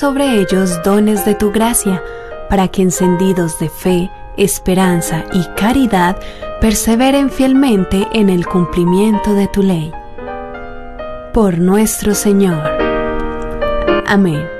sobre ellos dones de tu gracia, para que encendidos de fe, esperanza y caridad perseveren fielmente en el cumplimiento de tu ley. Por nuestro Señor. Amén.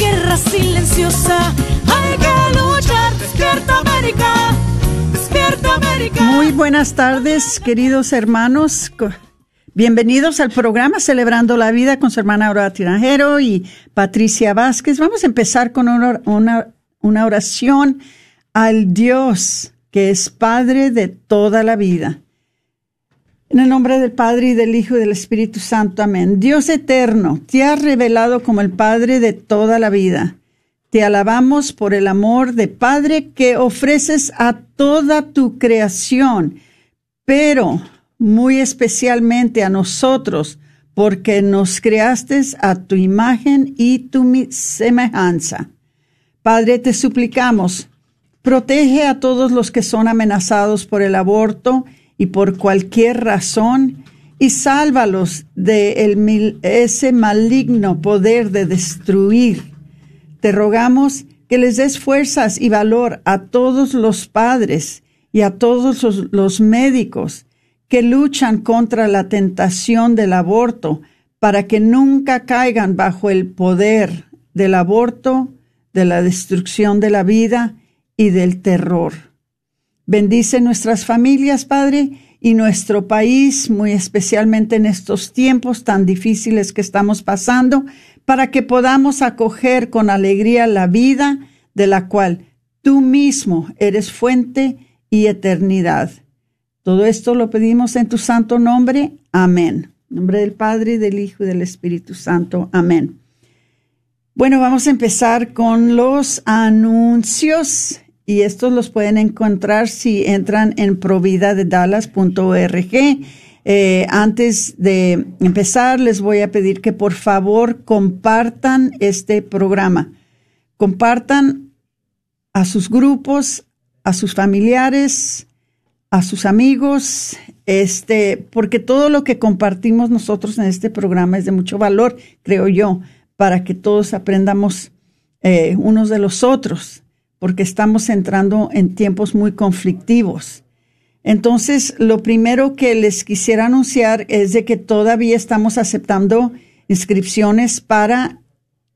Guerra silenciosa hay que luchar. Despierta América. Despierta América. Muy buenas tardes, queridos hermanos. Bienvenidos al programa Celebrando la Vida con su hermana Aurora Tinajero y Patricia Vázquez. Vamos a empezar con una oración al Dios que es Padre de toda la vida. En el nombre del Padre y del Hijo y del Espíritu Santo. Amén. Dios eterno, te has revelado como el Padre de toda la vida. Te alabamos por el amor de Padre que ofreces a toda tu creación, pero muy especialmente a nosotros, porque nos creaste a tu imagen y tu semejanza. Padre, te suplicamos, protege a todos los que son amenazados por el aborto y por cualquier razón, y sálvalos de ese maligno poder de destruir. Te rogamos que les des fuerzas y valor a todos los padres y a todos los médicos que luchan contra la tentación del aborto para que nunca caigan bajo el poder del aborto, de la destrucción de la vida y del terror. Bendice nuestras familias, Padre, y nuestro país, muy especialmente en estos tiempos tan difíciles que estamos pasando, para que podamos acoger con alegría la vida de la cual tú mismo eres fuente y eternidad. Todo esto lo pedimos en tu santo nombre. Amén. En nombre del Padre, del Hijo y del Espíritu Santo. Amén. Bueno, vamos a empezar con los anuncios y estos los pueden encontrar si entran en providadedallas.org. Eh, antes de empezar, les voy a pedir que por favor compartan este programa. Compartan a sus grupos, a sus familiares, a sus amigos, este, porque todo lo que compartimos nosotros en este programa es de mucho valor, creo yo, para que todos aprendamos eh, unos de los otros, porque estamos entrando en tiempos muy conflictivos. Entonces, lo primero que les quisiera anunciar es de que todavía estamos aceptando inscripciones para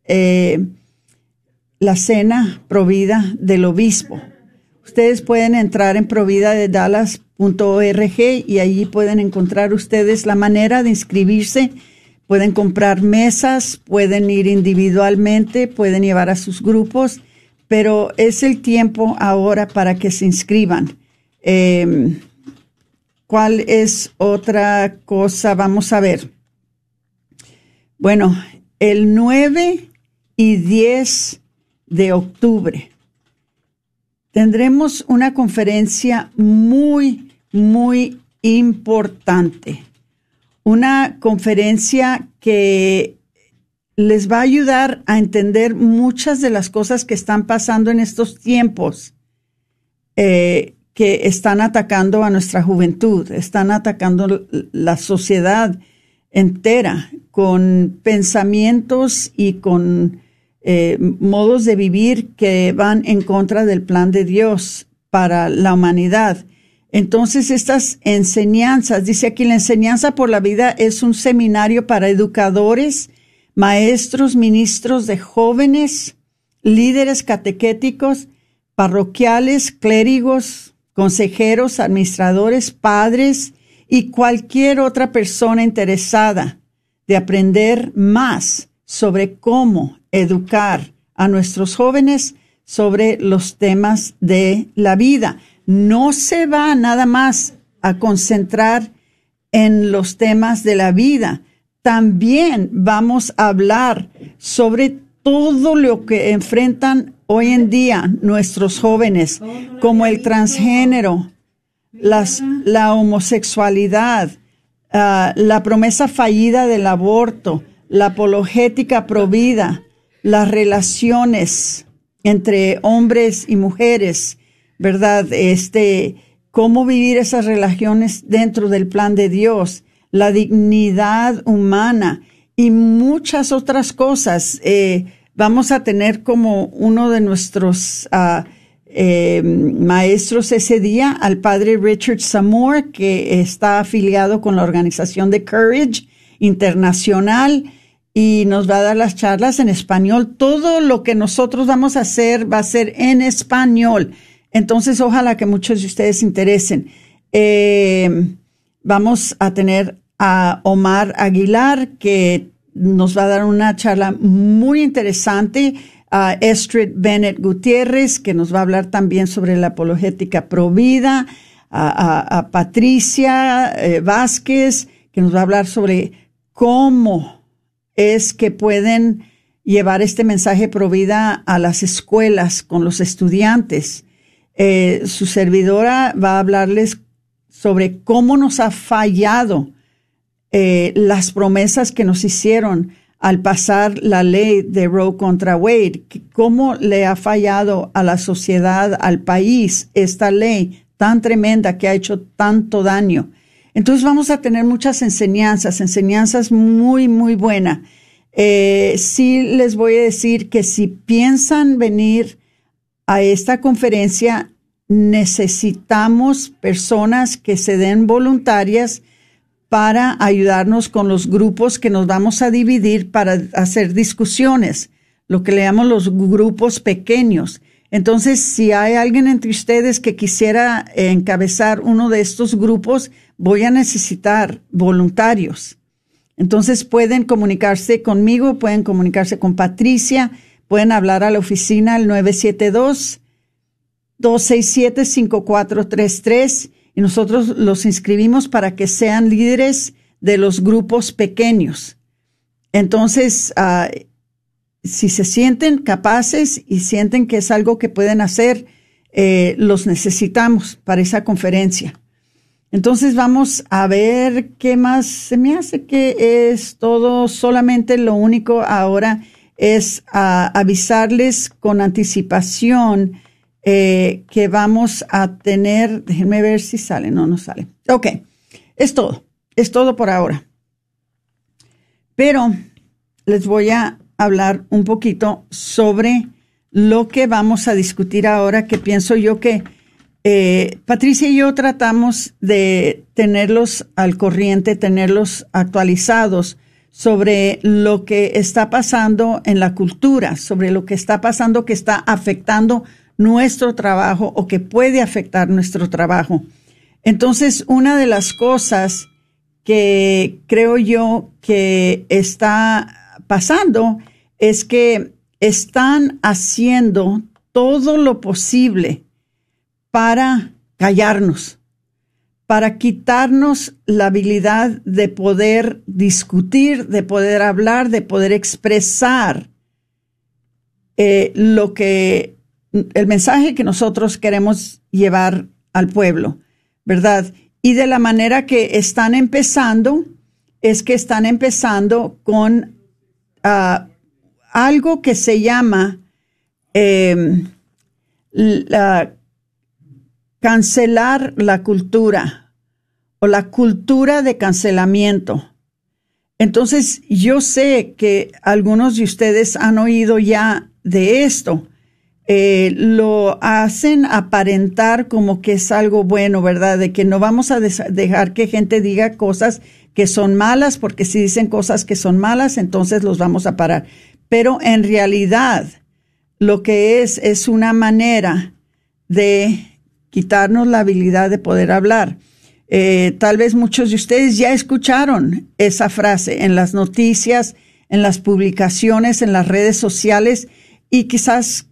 eh, la cena provida del obispo. Ustedes pueden entrar en y allí pueden encontrar ustedes la manera de inscribirse. Pueden comprar mesas, pueden ir individualmente, pueden llevar a sus grupos, pero es el tiempo ahora para que se inscriban. Em, ¿Cuál es otra cosa? Vamos a ver. Bueno, el 9 y 10 de octubre tendremos una conferencia muy, muy importante. Una conferencia que les va a ayudar a entender muchas de las cosas que están pasando en estos tiempos, eh, que están atacando a nuestra juventud, están atacando la sociedad entera con pensamientos y con eh, modos de vivir que van en contra del plan de Dios para la humanidad. Entonces, estas enseñanzas, dice aquí, la enseñanza por la vida es un seminario para educadores, maestros, ministros de jóvenes, líderes catequéticos, parroquiales, clérigos, consejeros, administradores, padres y cualquier otra persona interesada de aprender más sobre cómo educar a nuestros jóvenes sobre los temas de la vida. No se va nada más a concentrar en los temas de la vida. También vamos a hablar sobre todo lo que enfrentan hoy en día nuestros jóvenes, como el transgénero, la homosexualidad, ah, la promesa fallida del aborto, la apologética provida, las relaciones entre hombres y mujeres, ¿verdad? Este, cómo vivir esas relaciones dentro del plan de Dios, la dignidad humana y muchas otras cosas. Eh, vamos a tener como uno de nuestros uh, eh, maestros ese día al padre Richard Samore, que está afiliado con la organización de Courage Internacional y nos va a dar las charlas en español. Todo lo que nosotros vamos a hacer va a ser en español. Entonces, ojalá que muchos de ustedes se interesen. Eh, vamos a tener a Omar Aguilar, que nos va a dar una charla muy interesante a Estrid Bennett Gutiérrez, que nos va a hablar también sobre la apologética provida, a, a, Patricia eh, Vázquez, que nos va a hablar sobre cómo es que pueden llevar este mensaje provida a las escuelas con los estudiantes. Eh, su servidora va a hablarles sobre cómo nos ha fallado eh, las promesas que nos hicieron al pasar la ley de Roe contra Wade, cómo le ha fallado a la sociedad, al país, esta ley tan tremenda que ha hecho tanto daño. Entonces vamos a tener muchas enseñanzas, enseñanzas muy, muy buenas. Eh, sí les voy a decir que si piensan venir a esta conferencia, necesitamos personas que se den voluntarias para ayudarnos con los grupos que nos vamos a dividir para hacer discusiones, lo que le llamamos los grupos pequeños. Entonces, si hay alguien entre ustedes que quisiera encabezar uno de estos grupos, voy a necesitar voluntarios. Entonces pueden comunicarse conmigo, pueden comunicarse con Patricia, pueden hablar a la oficina al 972 267 5433 y nosotros los inscribimos para que sean líderes de los grupos pequeños. Entonces, ah, si se sienten capaces y sienten que es algo que pueden hacer, eh, los necesitamos para esa conferencia. Entonces vamos a ver qué más. Se me hace que es todo, solamente lo único ahora es ah, avisarles con anticipación eh, que vamos a tener, déjenme ver si sale, no, no sale. Ok, es todo, es todo por ahora. Pero les voy a hablar un poquito sobre lo que vamos a discutir ahora, que pienso yo que eh, Patricia y yo tratamos de tenerlos al corriente, tenerlos actualizados sobre lo que está pasando en la cultura, sobre lo que está pasando que está afectando nuestro trabajo o que puede afectar nuestro trabajo. Entonces, una de las cosas que creo yo que está pasando es que están haciendo todo lo posible para callarnos, para quitarnos la habilidad de poder discutir, de poder hablar, de poder expresar eh, lo que, el mensaje que nosotros queremos llevar al pueblo, ¿verdad? Y de la manera que están empezando, es que están empezando con ah, algo que se llama em, cancelar la cultura o la cultura de cancelamiento. Entonces, yo sé que algunos de ustedes han oído ya de esto. Eh, lo hacen aparentar como que es algo bueno, ¿verdad? De que no vamos a dejar que gente diga cosas que son malas, porque si dicen cosas que son malas, entonces los vamos a parar. Pero en realidad, lo que es es una manera de quitarnos la habilidad de poder hablar. Eh, tal vez muchos de ustedes ya escucharon esa frase en las noticias, en las publicaciones, en las redes sociales y quizás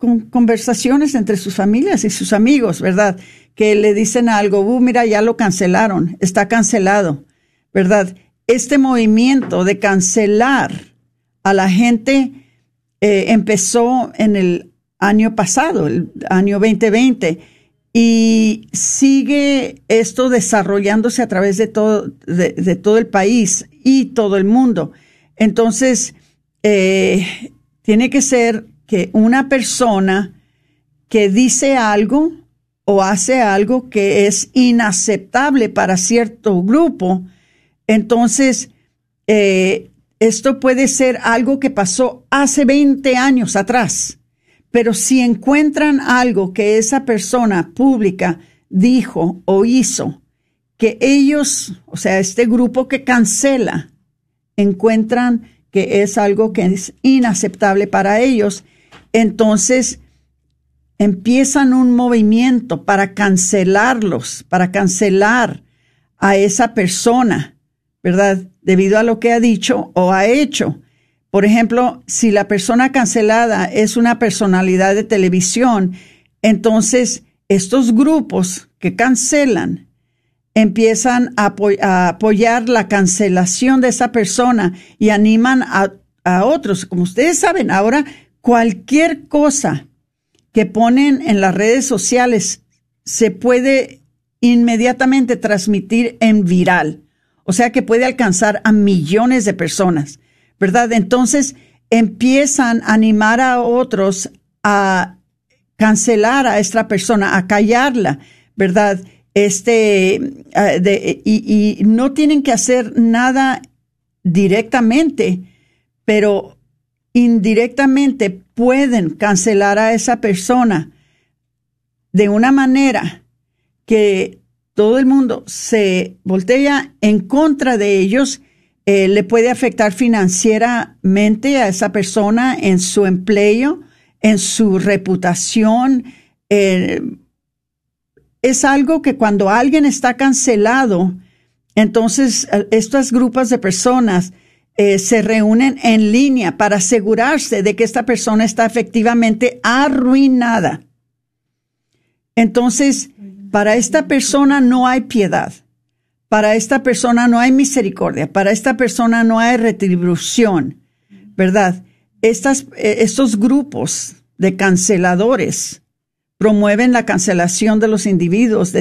con conversaciones entre sus familias y sus amigos, ¿verdad? Que le dicen algo, uh, mira, ya lo cancelaron, está cancelado, ¿verdad? Este movimiento de cancelar a la gente eh, empezó en el año pasado, el año 2020, y sigue esto desarrollándose a través de todo, de, todo el país y todo el mundo. Entonces, eh, tiene que ser que una persona que dice algo o hace algo que es inaceptable para cierto grupo, entonces eh, esto puede ser algo que pasó hace 20 años atrás. Pero si encuentran algo que esa persona pública dijo o hizo, que ellos, o sea, este grupo que cancela, encuentran que es algo que es inaceptable para ellos, entonces empiezan un movimiento para cancelarlos, para cancelar a esa persona, ¿verdad? Debido a lo que ha dicho o ha hecho. Por ejemplo, si la persona cancelada es una personalidad de televisión, entonces estos grupos que cancelan empiezan a, apoyar la cancelación de esa persona y animan a, otros. Como ustedes saben, ahora cualquier cosa que ponen en las redes sociales se puede inmediatamente transmitir en viral. O sea que puede alcanzar a millones de personas, ¿verdad? Entonces empiezan a animar a otros a cancelar a esta persona, a callarla, ¿verdad? este, ah, y, y, no tienen que hacer nada directamente, pero indirectamente pueden cancelar a esa persona de una manera que todo el mundo se voltea en contra de ellos, eh, le puede afectar financieramente a esa persona en su empleo, en su reputación, eh, es algo que cuando alguien está cancelado, entonces eh, estos grupos de personas eh, se reúnen en línea para asegurarse de que esta persona está efectivamente arruinada. Entonces, para esta persona no hay piedad, para esta persona no hay misericordia, para esta persona no hay retribución, ¿verdad? Estas, eh, estos grupos de canceladores promueven la cancelación de los individuos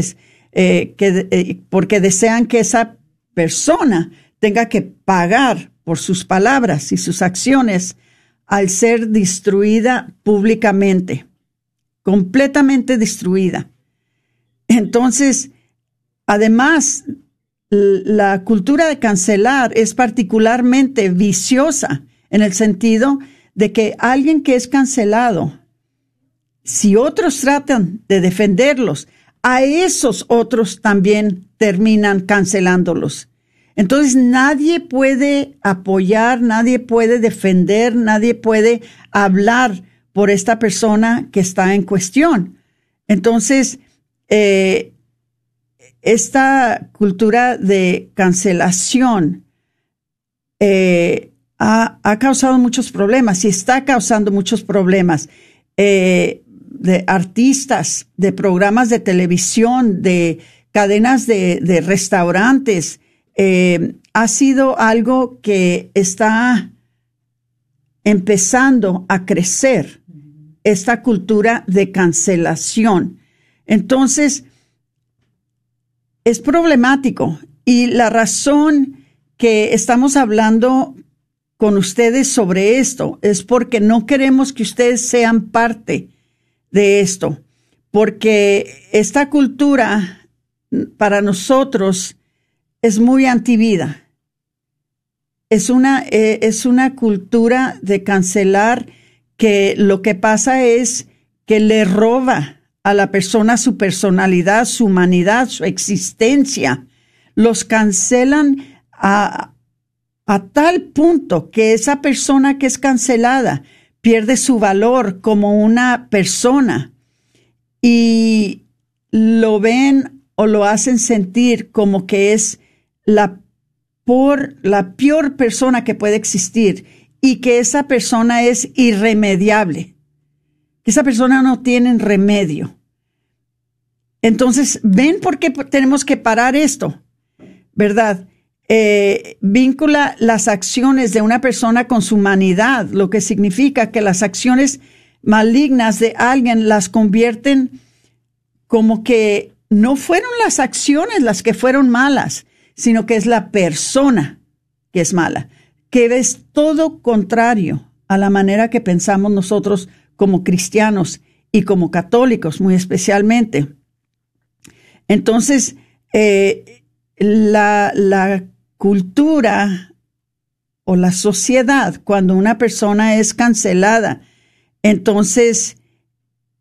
eh, que, porque desean que esa persona tenga que pagar por sus palabras y sus acciones al ser destruida públicamente, completamente destruida. Entonces, además, la cultura de cancelar es particularmente viciosa en el sentido de que alguien que es cancelado si otros tratan de defenderlos, a esos otros también terminan cancelándolos. Entonces nadie puede apoyar, nadie puede defender, nadie puede hablar por esta persona que está en cuestión. Entonces, eh, esta cultura de cancelación eh, ha, causado muchos problemas y está causando muchos problemas eh, de artistas, de programas de televisión, de cadenas de, restaurantes. Eh, ha sido algo que está empezando a crecer, esta cultura de cancelación. Entonces, es problemático y la razón que estamos hablando con ustedes sobre esto es porque no queremos que ustedes sean parte de esto, porque esta cultura para nosotros es muy antivida. Es una, eh, es una cultura de cancelar que lo que pasa es que le roba a la persona su personalidad, su humanidad, su existencia. Los cancelan a, tal punto que esa persona que es cancelada pierde su valor como una persona y lo ven o lo hacen sentir como que es la, por, la peor persona que puede existir y que esa persona es irremediable, que esa persona no tiene remedio. Entonces, ¿ven por qué tenemos que parar esto? ¿Verdad? Eh, vincula las acciones de una persona con su humanidad, lo que significa que las acciones malignas de alguien las convierten como que no fueron las acciones las que fueron malas, sino que es la persona que es mala, que es todo contrario a la manera que pensamos nosotros como cristianos y como católicos muy especialmente. Entonces, eh, la, la cultura o la sociedad, cuando una persona es cancelada, entonces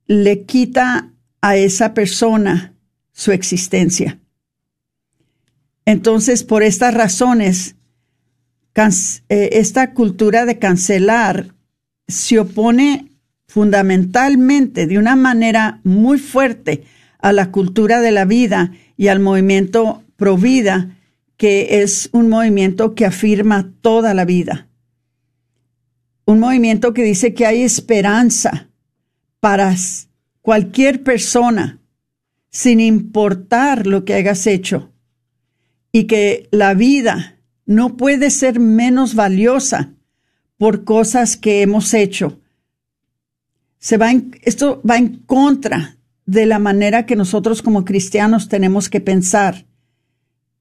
le quita a esa persona su existencia. Entonces, por estas razones, eh, esta cultura de cancelar se opone fundamentalmente de una manera muy fuerte a la cultura de la vida y al movimiento pro vida que es un movimiento que afirma toda la vida. Un movimiento que dice que hay esperanza para cualquier persona, sin importar lo que hayas hecho, y que la vida no puede ser menos valiosa por cosas que hemos hecho. Se va esto va en contra de la manera que nosotros como cristianos tenemos que pensar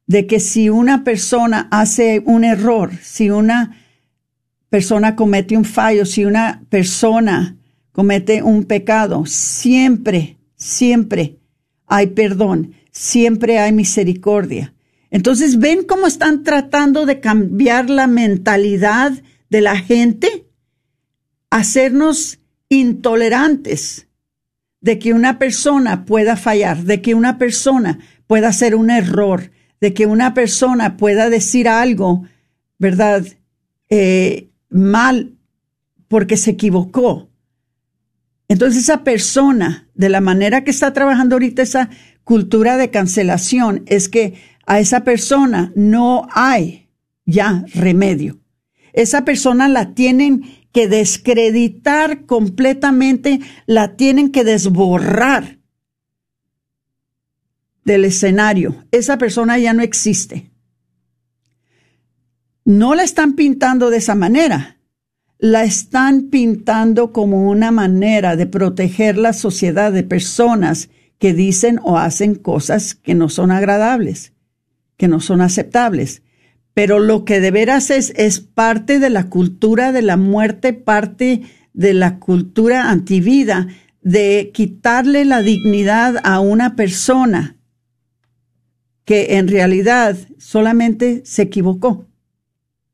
de que si una persona hace un error, si una persona comete un fallo, si una persona comete un pecado, siempre, siempre hay perdón, siempre hay misericordia. Entonces, ¿ven cómo están tratando de cambiar la mentalidad de la gente? Hacernos intolerantes de que una persona pueda fallar, de que una persona pueda hacer un error, de que una persona pueda decir algo, ¿verdad? Eh, mal porque se equivocó. Entonces esa persona, de la manera que está trabajando ahorita esa cultura de cancelación, es que a esa persona no hay ya remedio. Esa persona la tienen que descreditar completamente, la tienen que desborrar del escenario. Esa persona ya no existe. No la están pintando de esa manera. La están pintando como una manera de proteger la sociedad de personas que dicen o hacen cosas que no son agradables, que no son aceptables. Pero lo que de veras es, es parte de la cultura de la muerte, parte de la cultura antivida, de quitarle la dignidad a una persona que en realidad solamente se equivocó,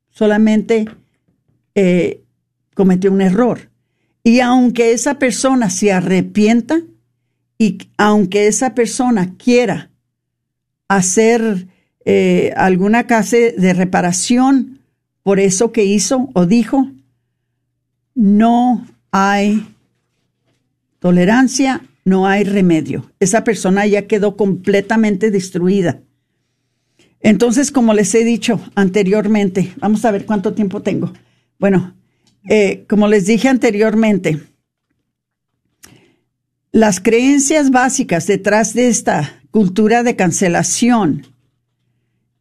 solamente eh, cometió un error. Y aunque esa persona se arrepienta y aunque esa persona quiera hacer eh, alguna clase de reparación por eso que hizo o dijo, no hay tolerancia no hay remedio. Esa persona ya quedó completamente destruida. Entonces, como les he dicho anteriormente, vamos a ver cuánto tiempo tengo. Bueno, eh, como les dije anteriormente, las creencias básicas detrás de esta cultura de cancelación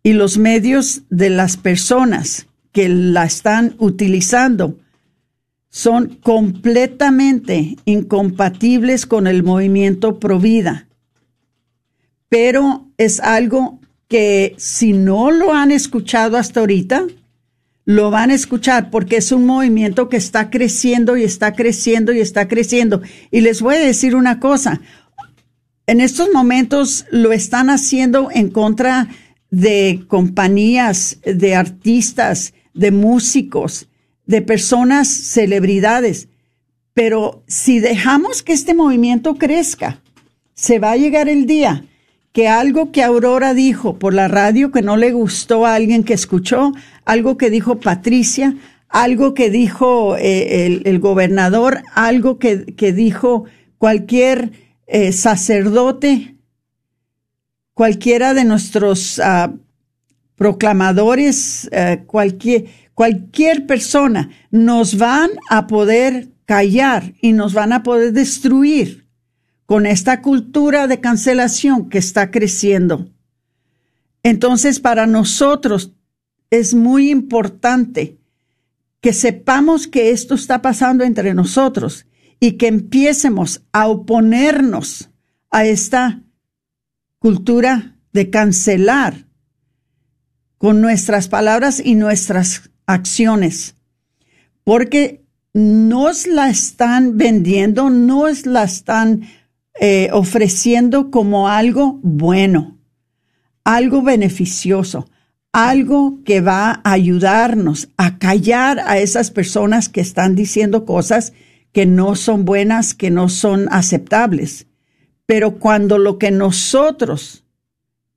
y los medios de las personas que la están utilizando son completamente incompatibles con el movimiento Provida. Pero es algo que si no lo han escuchado hasta ahorita, lo van a escuchar porque es un movimiento que está creciendo y está creciendo y está creciendo. Y les voy a decir una cosa, en estos momentos lo están haciendo en contra de compañías, de artistas, de músicos, de personas, celebridades. Pero si dejamos que este movimiento crezca, se va a llegar el día que algo que Aurora dijo por la radio que no le gustó a alguien que escuchó, algo que dijo Patricia, algo que dijo eh, el, gobernador, algo que, dijo cualquier eh, sacerdote, cualquiera de nuestros ah, proclamadores, eh, cualquier, cualquier persona, nos van a poder callar y nos van a poder destruir con esta cultura de cancelación que está creciendo. Entonces, para nosotros es muy importante que sepamos que esto está pasando entre nosotros y que empiecemos a oponernos a esta cultura de cancelar con nuestras palabras y nuestras acciones, porque nos la están vendiendo, nos la están eh, ofreciendo como algo bueno, algo beneficioso, algo que va a ayudarnos a callar a esas personas que están diciendo cosas que no son buenas, que no son aceptables. Pero cuando lo que nosotros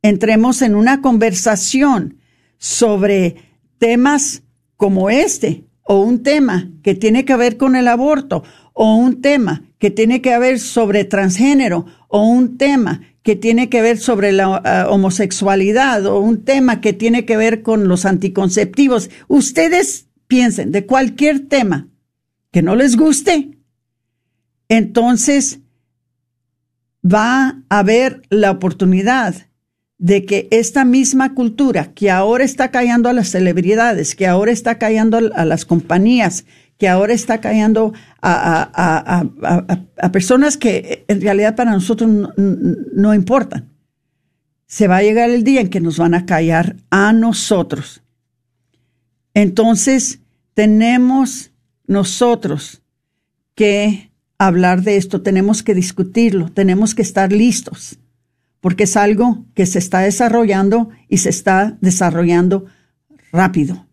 entremos en una conversación sobre temas como este, o un tema que tiene que ver con el aborto, o un tema que tiene que ver sobre transgénero o un tema que tiene que ver sobre la ah, homosexualidad o un tema que tiene que ver con los anticonceptivos. Ustedes piensen de cualquier tema que no les guste, entonces va a haber la oportunidad de que esta misma cultura que ahora está callando a las celebridades, que ahora está callando a las compañías, que ahora está cayendo a, personas que en realidad para nosotros no, importan. Se va a llegar el día en que nos van a callar a nosotros. Entonces, tenemos nosotros que hablar de esto, tenemos que discutirlo, tenemos que estar listos, porque es algo que se está desarrollando y se está desarrollando rápido.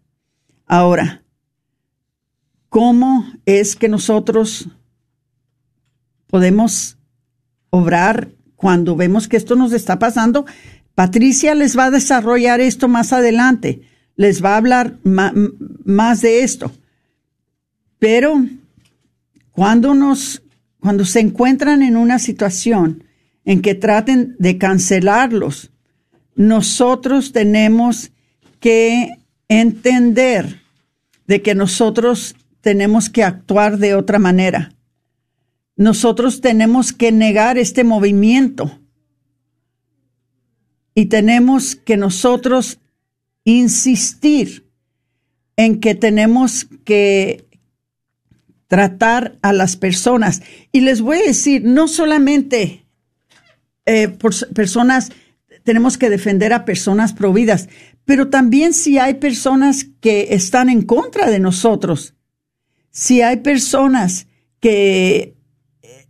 Ahora, cómo es que nosotros podemos obrar cuando vemos que esto nos está pasando. Patricia les va a desarrollar esto más adelante, les va a hablar más de esto. Pero cuando nos, cuando se encuentran en una situación en que traten de cancelarlos, nosotros tenemos que entender de que nosotros tenemos que actuar de otra manera. Nosotros tenemos que negar este movimiento y tenemos que nosotros insistir en que tenemos que tratar a las personas. Y les voy a decir, no solamente eh, personas, tenemos que defender a personas providas, pero también si hay personas que están en contra de nosotros, si hay personas que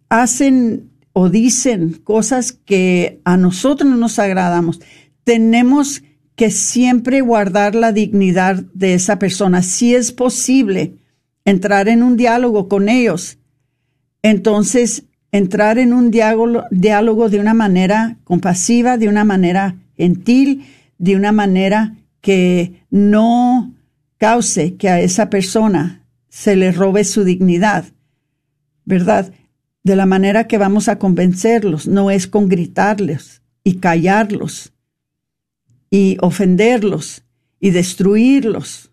hacen o dicen cosas que a nosotros no nos agradamos, tenemos que siempre guardar la dignidad de esa persona. Si es posible entrar en un diálogo con ellos, entonces entrar en un diálogo, de una manera compasiva, de una manera gentil, de una manera que no cause que a esa persona se le robe su dignidad, ¿verdad? de la manera que vamos a convencerlos, no es con gritarles y callarlos y ofenderlos y destruirlos.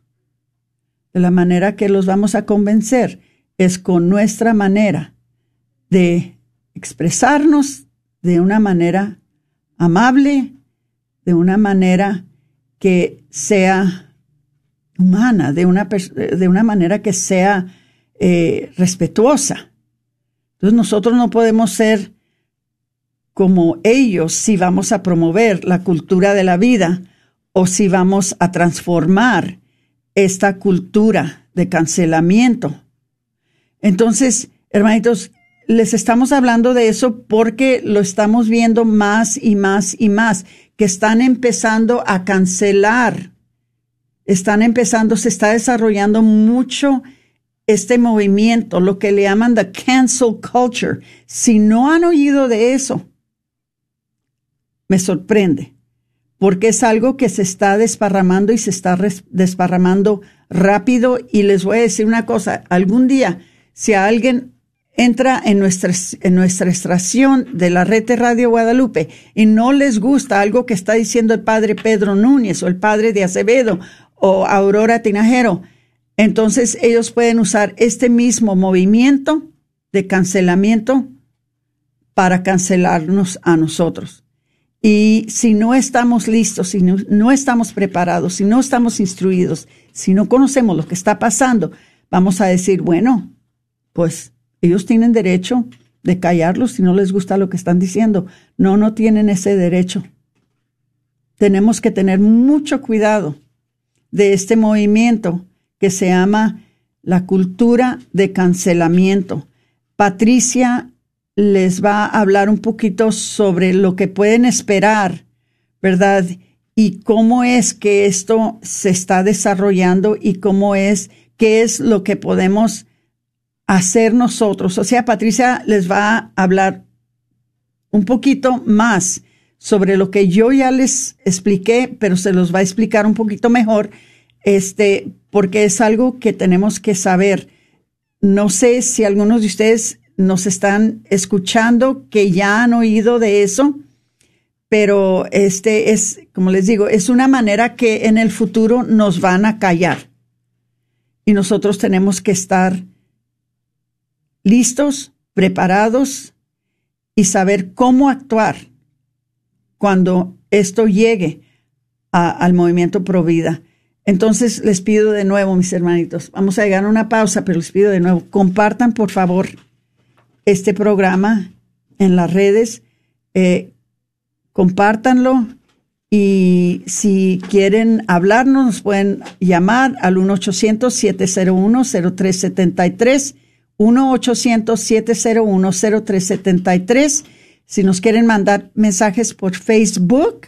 De la manera que los vamos a convencer es con nuestra manera de expresarnos de una manera amable, de una manera que sea humana, de una, de una manera que sea eh, respetuosa. Entonces nosotros no podemos ser como ellos si vamos a promover la cultura de la vida o si vamos a transformar esta cultura de cancelamiento. Entonces, hermanitos, les estamos hablando de eso porque lo estamos viendo más y más y más, que están empezando a cancelar, están empezando, se está desarrollando mucho este movimiento, lo que le llaman the cancel culture. Si no han oído de eso, me sorprende, porque es algo que se está desparramando y se está desparramando rápido. Y les voy a decir una cosa, algún día, si alguien entra en nuestra, en nuestra estación de la red de Radio Guadalupe y no les gusta algo que está diciendo el padre Pedro Núñez o el padre de Acevedo o Aurora Tinajero, entonces ellos pueden usar este mismo movimiento de cancelamiento para cancelarnos a nosotros. Y si no estamos listos, si no, estamos preparados, si no estamos instruidos, si no conocemos lo que está pasando, vamos a decir, bueno, pues ellos tienen derecho de callarlos si no les gusta lo que están diciendo. No, no tienen ese derecho. Tenemos que tener mucho cuidado de este movimiento que se llama la cultura de cancelamiento. Patricia les va a hablar un poquito sobre lo que pueden esperar, ¿verdad? Y cómo es que esto se está desarrollando y cómo es, qué es lo que podemos hacer nosotros. O sea, Patricia les va a hablar un poquito más sobre lo que yo ya les expliqué, pero se los va a explicar un poquito mejor, este, porque es algo que tenemos que saber. No sé si algunos de ustedes nos están escuchando que ya han oído de eso, pero este es, como les digo, es una manera que en el futuro nos van a callar. Y nosotros tenemos que estar listos, preparados y saber cómo actuar cuando esto llegue al movimiento Provida. Entonces les pido de nuevo, mis hermanitos, vamos a llegar a una pausa, pero les pido de nuevo, compartan por favor este programa en las redes, eh, compártanlo y si quieren hablarnos, nos pueden llamar al 1-800-701-0373, 1-800-701-0373. Si nos quieren mandar mensajes por Facebook,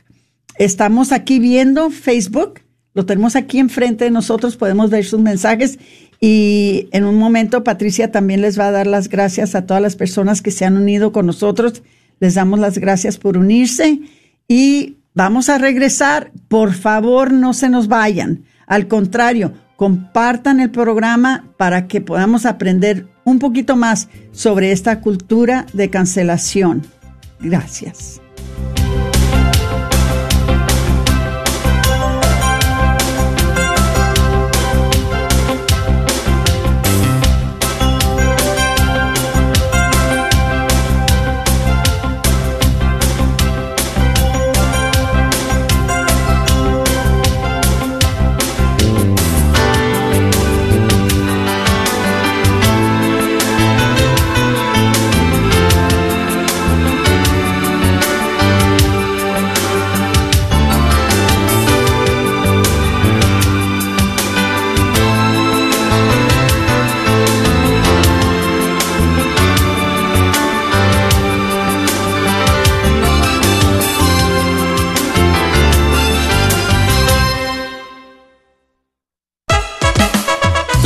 estamos aquí viendo Facebook lo tenemos aquí enfrente de nosotros, podemos ver sus mensajes y en un momento Patricia también les va a dar las gracias a todas las personas que se han unido con nosotros. Les damos las gracias por unirse y vamos a regresar. Por favor, no se nos vayan. Al contrario, compartan el programa para que podamos aprender un poquito más sobre esta cultura de cancelación. Gracias.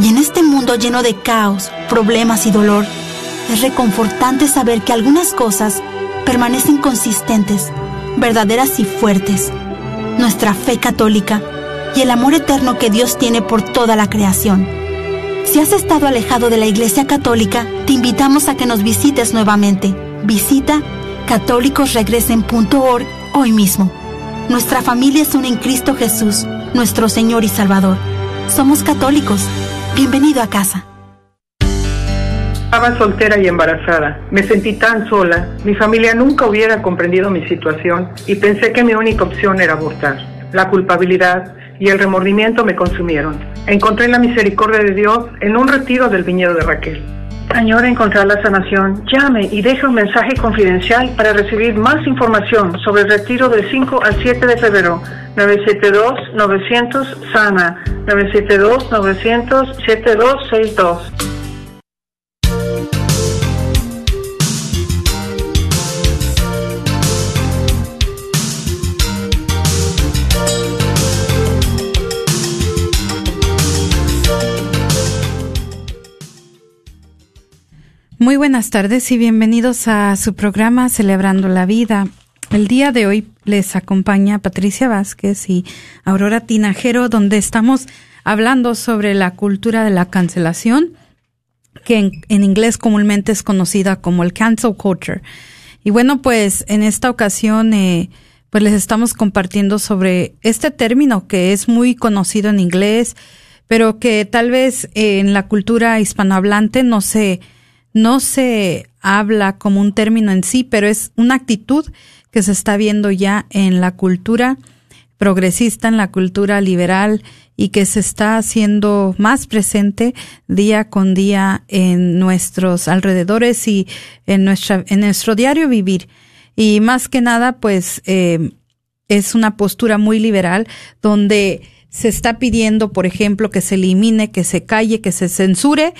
y en este mundo lleno de caos, problemas y dolor, es reconfortante saber que algunas cosas permanecen consistentes, verdaderas y fuertes. Nuestra fe católica y el amor eterno que Dios tiene por toda la creación. Si has estado alejado de la Iglesia Católica, te invitamos a que nos visites nuevamente. Visita católicosregresen.org hoy mismo. Nuestra familia es una en Cristo Jesús, nuestro Señor y Salvador. Somos católicos Bienvenido a casa. Estaba soltera y embarazada. Me sentí tan sola. Mi familia nunca hubiera comprendido mi situación y pensé que mi única opción era abortar. La culpabilidad y el remordimiento me consumieron. Encontré la misericordia de Dios en un retiro del viñedo de Raquel. Añora encontrar la sanación, llame y deje un mensaje confidencial para recibir más información sobre el retiro del 5 al 7 de febrero. 972-900 SANA. 972-900-7262. Muy buenas tardes y bienvenidos a su programa Celebrando la Vida. El día de hoy les acompaña Patricia Vázquez y Aurora Tinajero, donde estamos hablando sobre la cultura de la cancelación, que en, inglés comúnmente es conocida como el cancel culture. Y bueno, pues en esta ocasión, eh, pues les estamos compartiendo sobre este término que es muy conocido en inglés, pero que tal vez en la cultura hispanohablante no se no se habla como un término en sí, pero es una actitud que se está viendo ya en la cultura progresista, en la cultura liberal y que se está haciendo más presente día con día en nuestros alrededores y en nuestra en nuestro diario vivir. Y más que nada pues eh, es una postura muy liberal donde se está pidiendo por ejemplo que se elimine que se calle que se censure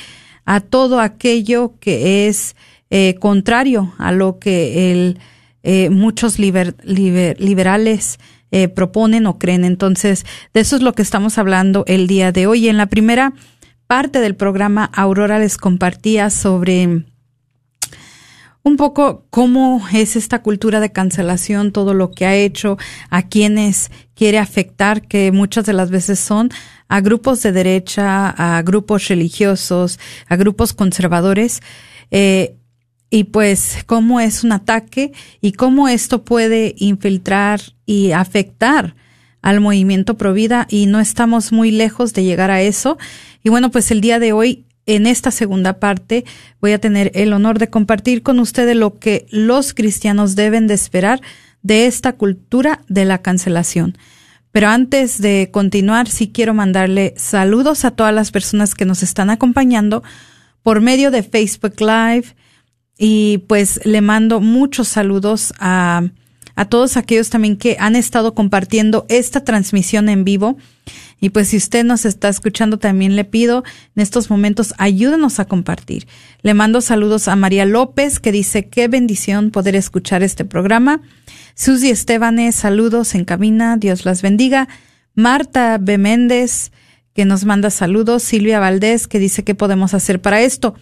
a todo aquello que es eh, contrario a lo que el, eh, muchos liberales eh, proponen o creen. Entonces, de eso es lo que estamos hablando el día de hoy. En la primera parte del programa, Aurora les compartía sobre un poco cómo es esta cultura de cancelación, todo lo que ha hecho, a quienes quiere afectar, que muchas de las veces son a grupos de derecha, a grupos religiosos, a grupos conservadores, eh, y pues cómo es un ataque y cómo esto puede infiltrar y afectar al movimiento Provida y no estamos muy lejos de llegar a eso. Y bueno, pues el día de hoy, en esta segunda parte, voy a tener el honor de compartir con ustedes lo que los cristianos deben de esperar de esta cultura de la cancelación. Pero antes de continuar, sí quiero mandarle saludos a todas las personas que nos están acompañando por medio de Facebook Live y pues le mando muchos saludos a, a todos aquellos también que han estado compartiendo esta transmisión en vivo. Y pues si usted nos está escuchando, también le pido en estos momentos ayúdenos a compartir. Le mando saludos a María López, que dice qué bendición poder escuchar este programa. Susi Estebanes, saludos en cabina, Dios las bendiga. Marta B. Méndez, que nos manda saludos. Silvia Valdés, que dice qué podemos hacer para esto.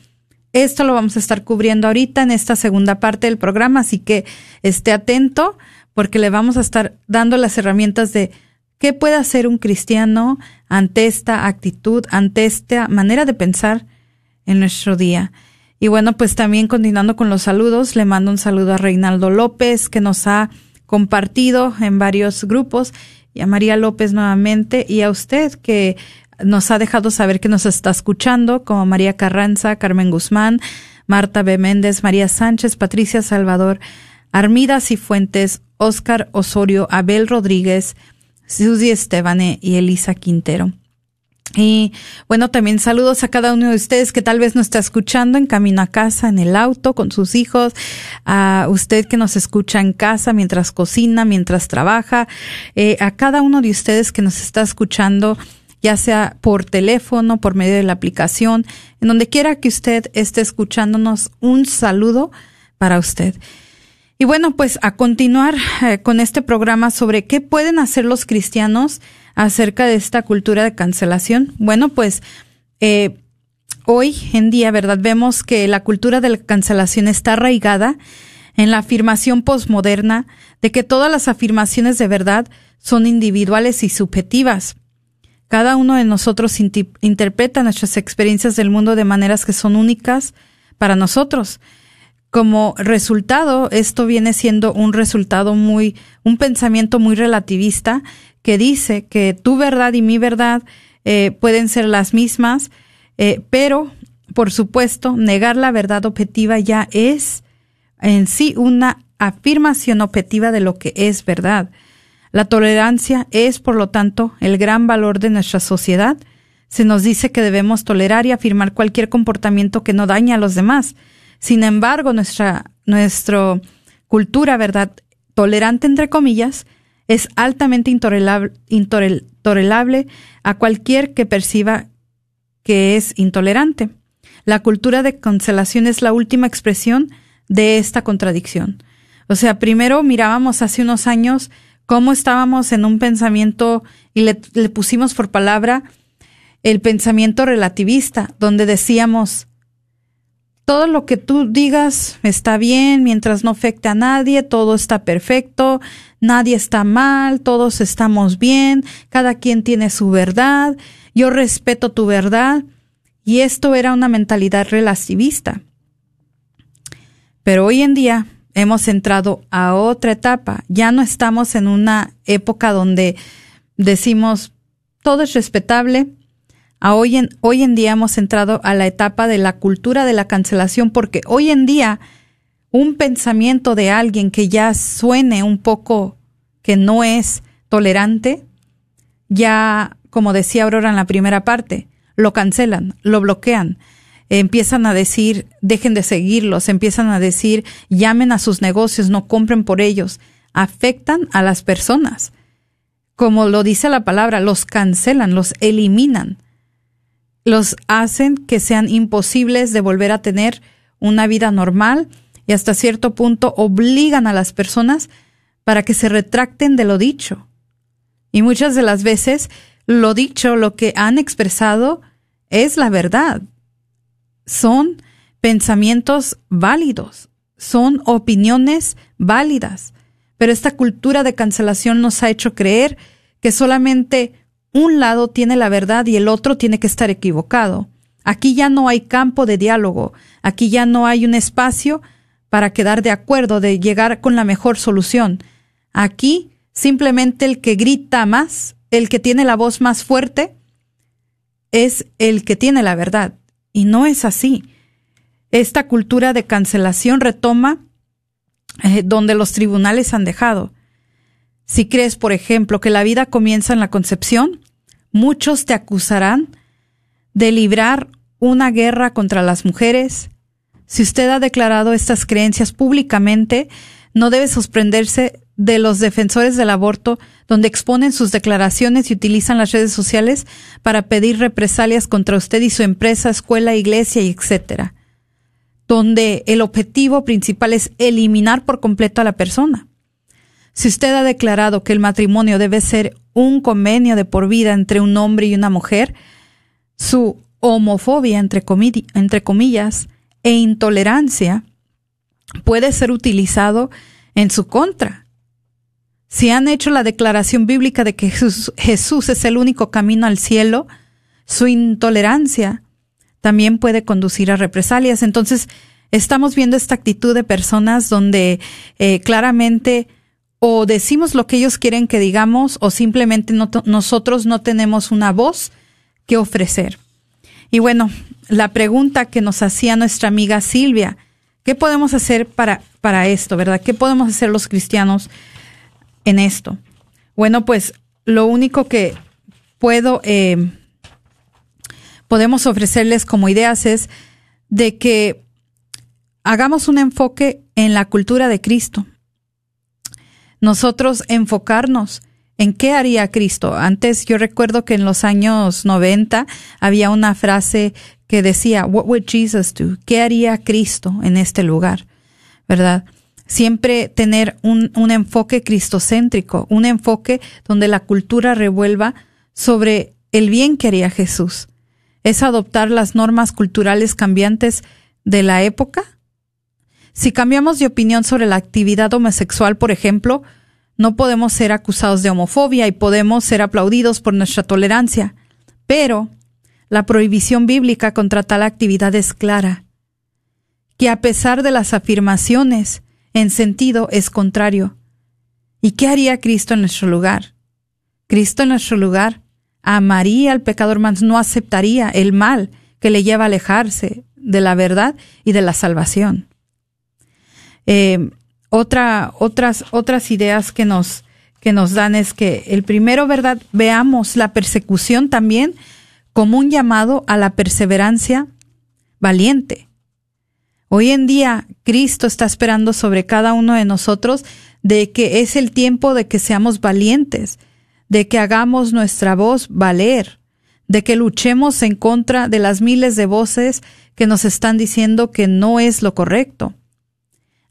Esto lo vamos a estar cubriendo ahorita en esta segunda parte del programa, así que esté atento porque le vamos a estar dando las herramientas de qué puede hacer un cristiano ante esta actitud, ante esta manera de pensar en nuestro día. Y bueno, pues también continuando con los saludos, le mando un saludo a Reinaldo López, que nos ha compartido en varios grupos, y a María López nuevamente, y a usted que nos ha dejado saber que nos está escuchando, como María Carranza, Carmen Guzmán, Marta B. Méndez, María Sánchez, Patricia Salvador, Armidas y Fuentes, Osorio, Abel Rodríguez, Susi Estebane y Elisa Quintero. Y bueno, también saludos a cada uno de ustedes que tal vez nos está escuchando en camino a casa, en el auto, con sus hijos, a usted que nos escucha en casa mientras cocina, mientras trabaja, eh, a cada uno de ustedes que nos está escuchando ya sea por teléfono, por medio de la aplicación, en donde quiera que usted esté escuchándonos, un saludo para usted. Y bueno, pues a continuar eh, con este programa sobre qué pueden hacer los cristianos acerca de esta cultura de cancelación. Bueno, pues eh, hoy en día, ¿verdad? Vemos que la cultura de la cancelación está arraigada en la afirmación posmoderna de que todas las afirmaciones de verdad son individuales y subjetivas. Cada uno de nosotros interpreta nuestras experiencias del mundo de maneras que son únicas para nosotros. Como resultado, esto viene siendo un resultado muy, un pensamiento muy relativista que dice que tu verdad y mi verdad eh, pueden ser las mismas, eh, pero, por supuesto, negar la verdad objetiva ya es en sí una afirmación objetiva de lo que es verdad. La tolerancia es, por lo tanto, el gran valor de nuestra sociedad. Se nos dice que debemos tolerar y afirmar cualquier comportamiento que no dañe a los demás. Sin embargo, nuestra, cultura, ¿verdad? Tolerante, entre comillas, es altamente intolerable, intolerable a cualquier que perciba que es intolerante. La cultura de cancelación es la última expresión de esta contradicción. O sea, primero mirábamos hace unos años cómo estábamos en un pensamiento y le, pusimos por palabra el pensamiento relativista, donde decíamos, todo lo que tú digas está bien mientras no afecte a nadie, todo está perfecto, nadie está mal, todos estamos bien, cada quien tiene su verdad, yo respeto tu verdad, y esto era una mentalidad relativista. Pero hoy en día hemos entrado a otra etapa. Ya no estamos en una época donde decimos todo es respetable. Hoy, en, hoy en día hemos entrado a la etapa de la cultura de la cancelación porque hoy en día un pensamiento de alguien que ya suene un poco que no es tolerante, ya, como decía Aurora en la primera parte, lo cancelan, lo bloquean empiezan a decir, dejen de seguirlos, empiezan a decir, llamen a sus negocios, no compren por ellos. Afectan a las personas. Como lo dice la palabra, los cancelan, los eliminan. Los hacen que sean imposibles de volver a tener una vida normal y hasta cierto punto obligan a las personas para que se retracten de lo dicho. Y muchas de las veces lo dicho, lo que han expresado, es la verdad, son pensamientos válidos, son opiniones válidas. Pero esta cultura de cancelación nos ha hecho creer que solamente un lado tiene la verdad y el otro tiene que estar equivocado. Aquí ya no hay campo de diálogo, aquí ya no hay un espacio para quedar de acuerdo, de llegar con la mejor solución. Aquí simplemente el que grita más, el que tiene la voz más fuerte, es el que tiene la verdad. Y no es así. Esta cultura de cancelación retoma eh, donde los tribunales han dejado. Si crees, por ejemplo, que la vida comienza en la concepción, muchos te acusarán de librar una guerra contra las mujeres. Si usted ha declarado estas creencias públicamente, no debe sorprenderse de los defensores del aborto, donde exponen sus declaraciones y utilizan las redes sociales para pedir represalias contra usted y su empresa, escuela, iglesia etcétera, donde el objetivo principal es eliminar por completo a la persona. Si usted ha declarado que el matrimonio debe ser un convenio de por vida entre un hombre y una mujer, su homofobia, entre, comillas, e intolerancia puede ser utilizado en su contra si han hecho la declaración bíblica de que Jesús, es el único camino al cielo, su intolerancia también puede conducir a represalias. Entonces, estamos viendo esta actitud de personas donde eh, claramente o decimos lo que ellos quieren que digamos o simplemente nosotros no tenemos una voz que ofrecer. Y bueno, la pregunta que nos hacía nuestra amiga Silvia, ¿qué podemos hacer para, para esto, verdad? ¿Qué podemos hacer los cristianos en esto? Bueno, pues lo único que puedo, eh, podemos ofrecerles como ideas es de que hagamos un enfoque en la cultura de Cristo. Nosotros enfocarnos en qué haría Cristo. Antes yo recuerdo que en los años 90 había una frase que decía, What would Jesus do? ¿Qué haría Cristo en este lugar? ¿Verdad? Siempre tener un, un enfoque cristocéntrico, un enfoque donde la cultura revuelva sobre el bien que haría Jesús. Es adoptar las normas culturales cambiantes de la época si cambiamos de opinión sobre la actividad homosexual, por ejemplo, no podemos ser acusados de homofobia y podemos ser aplaudidos por nuestra tolerancia. Pero la prohibición bíblica contra tal actividad es clara, que a pesar de las afirmaciones, en sentido es contrario. ¿Y qué haría Cristo en nuestro lugar? Cristo en nuestro lugar amaría al pecador, mas no aceptaría el mal que le lleva a alejarse de la verdad y de la salvación. Eh, otra, otras, otras ideas que nos, que nos dan es que el primero, ¿verdad? Veamos la persecución también como un llamado a la perseverancia valiente. Hoy en día, Cristo está esperando sobre cada uno de nosotros de que es el tiempo de que seamos valientes, de que hagamos nuestra voz valer, de que luchemos en contra de las miles de voces que nos están diciendo que no es lo correcto.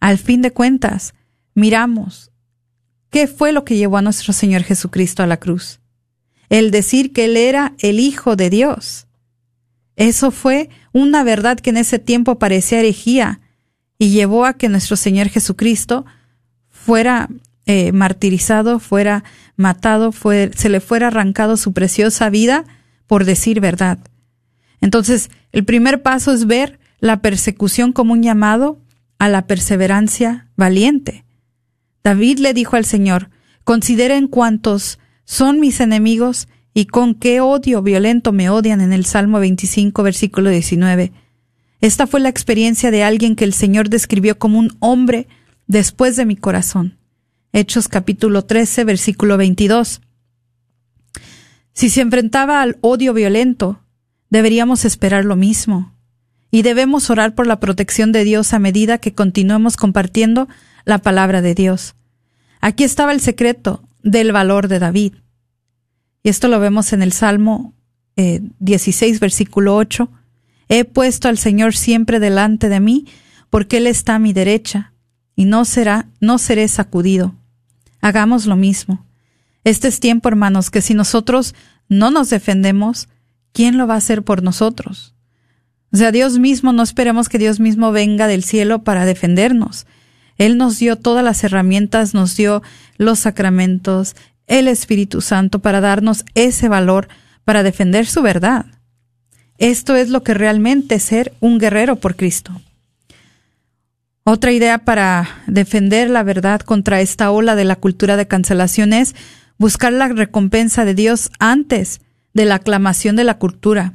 Al fin de cuentas, miramos qué fue lo que llevó a nuestro Señor Jesucristo a la cruz. El decir que Él era el Hijo de Dios. Eso fue una verdad que en ese tiempo parecía herejía y llevó a que nuestro Señor Jesucristo fuera eh, martirizado, fuera matado, se le fuera arrancado su preciosa vida por decir verdad. Entonces, el primer paso es ver la persecución como un llamado a la perseverancia valiente. David le dijo al Señor, consideren cuántos son mis enemigos y con qué odio violento me odian en el Salmo 25, versículo 19. Esta fue la experiencia de alguien que el Señor describió como un hombre después de mi corazón. Hechos capítulo 13, versículo 22. Si se enfrentaba al odio violento, deberíamos esperar lo mismo y debemos orar por la protección de Dios a medida que continuemos compartiendo la palabra de Dios. Aquí estaba el secreto del valor de David. Y esto lo vemos en el Salmo 16, eh, versículo 8. He puesto al Señor siempre delante de mí, porque Él está a mi derecha, y no será, no seré sacudido. Hagamos lo mismo. Este es tiempo, hermanos, que si nosotros no nos defendemos, ¿quién lo va a hacer por nosotros? O sea, Dios mismo, no esperemos que Dios mismo venga del cielo para defendernos. Él nos dio todas las herramientas, nos dio los sacramentos, el Espíritu Santo para darnos ese valor para defender su verdad. Esto es lo que realmente es ser un guerrero por Cristo. Otra idea para defender la verdad contra esta ola de la cultura de cancelación es buscar la recompensa de Dios antes de la aclamación de la cultura.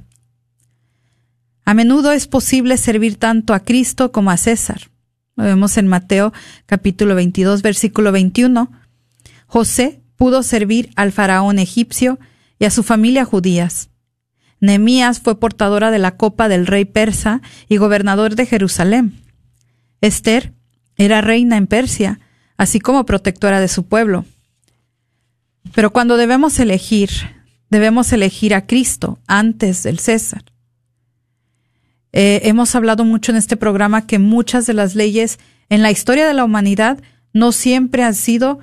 A menudo es posible servir tanto a Cristo como a César. Lo vemos en Mateo capítulo 22 versículo 21. José pudo servir al faraón egipcio y a su familia judías. Nemías fue portadora de la copa del rey persa y gobernador de Jerusalén. Esther era reina en Persia, así como protectora de su pueblo. Pero cuando debemos elegir, debemos elegir a Cristo antes del César. Eh, hemos hablado mucho en este programa que muchas de las leyes en la historia de la humanidad no siempre han sido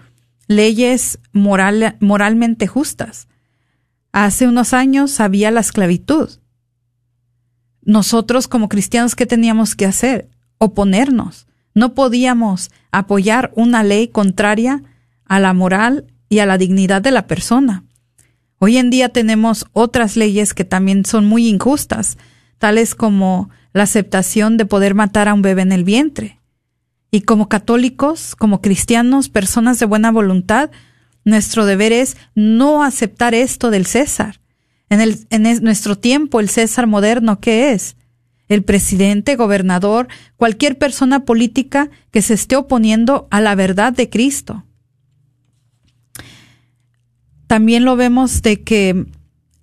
leyes moral, moralmente justas. Hace unos años había la esclavitud. Nosotros como cristianos, ¿qué teníamos que hacer? Oponernos. No podíamos apoyar una ley contraria a la moral y a la dignidad de la persona. Hoy en día tenemos otras leyes que también son muy injustas tales como la aceptación de poder matar a un bebé en el vientre. Y como católicos, como cristianos, personas de buena voluntad, nuestro deber es no aceptar esto del César. En, el, en nuestro tiempo, el César moderno, ¿qué es? El presidente, gobernador, cualquier persona política que se esté oponiendo a la verdad de Cristo. También lo vemos de que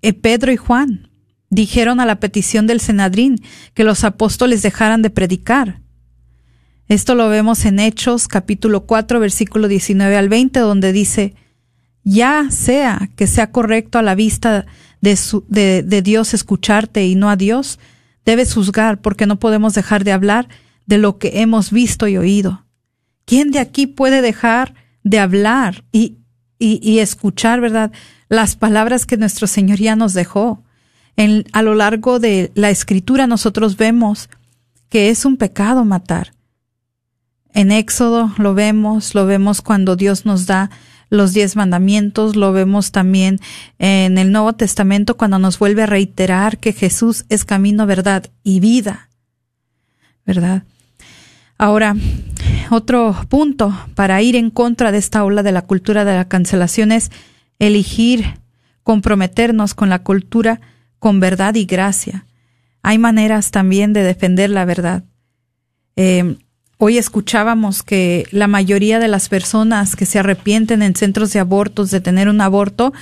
eh, Pedro y Juan dijeron a la petición del Senadrín que los apóstoles dejaran de predicar. Esto lo vemos en Hechos capítulo 4 versículo 19 al 20 donde dice, ya sea que sea correcto a la vista de, Dios escucharte y no a Dios, debes juzgar porque no podemos dejar de hablar de lo que hemos visto y oído. ¿Quién de aquí puede dejar de hablar y, y, y escuchar, verdad, las palabras que nuestro Señor ya nos dejó? A lo largo de la escritura nosotros vemos que es un pecado matar. En Éxodo lo vemos, lo vemos cuando Dios nos da los diez mandamientos, lo vemos también en el Nuevo Testamento cuando nos vuelve a reiterar que Jesús es camino, verdad y vida. ¿Verdad? Ahora, otro punto para ir en contra de esta ola de la cultura de la cancelación es elegir comprometernos con la cultura con verdad y gracia. Hay maneras también de defender la verdad. Eh, hoy escuchábamos que la mayoría de las personas que se arrepienten en centros de abortos de tener un aborto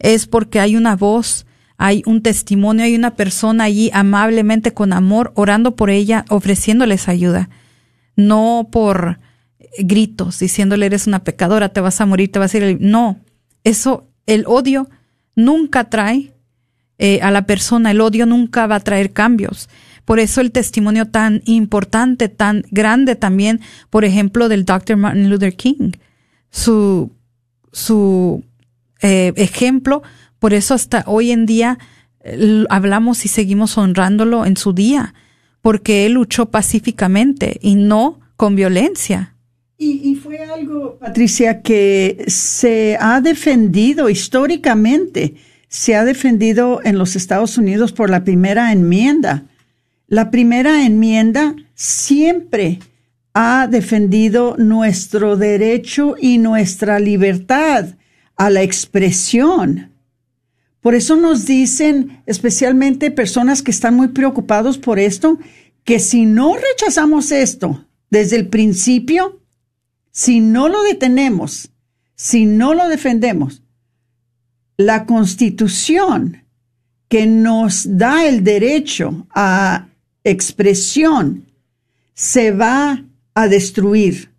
es porque hay una voz, hay un testimonio, hay una persona allí amablemente con amor orando por ella, ofreciéndoles ayuda, no por gritos, diciéndole eres una pecadora, te vas a morir, te vas a ir. No, eso, el odio nunca trae eh, a la persona. El odio nunca va a traer cambios. Por eso el testimonio tan importante, tan grande también, por ejemplo, del Dr. Martin Luther King. Su, su eh, ejemplo, por eso hasta hoy en día hablamos y seguimos honrándolo en su día, porque él luchó pacíficamente y no con violencia. Y, y, fue algo, Patricia, que se ha defendido históricamente se ha defendido en los Estados Unidos por la primera enmienda. La primera enmienda siempre ha defendido nuestro derecho y nuestra libertad a la expresión. Por eso nos dicen, especialmente personas que están muy preocupados por esto, que si no rechazamos esto desde el principio, si no lo detenemos, si no lo defendemos, la constitución que nos da el derecho a expresión se va a destruir,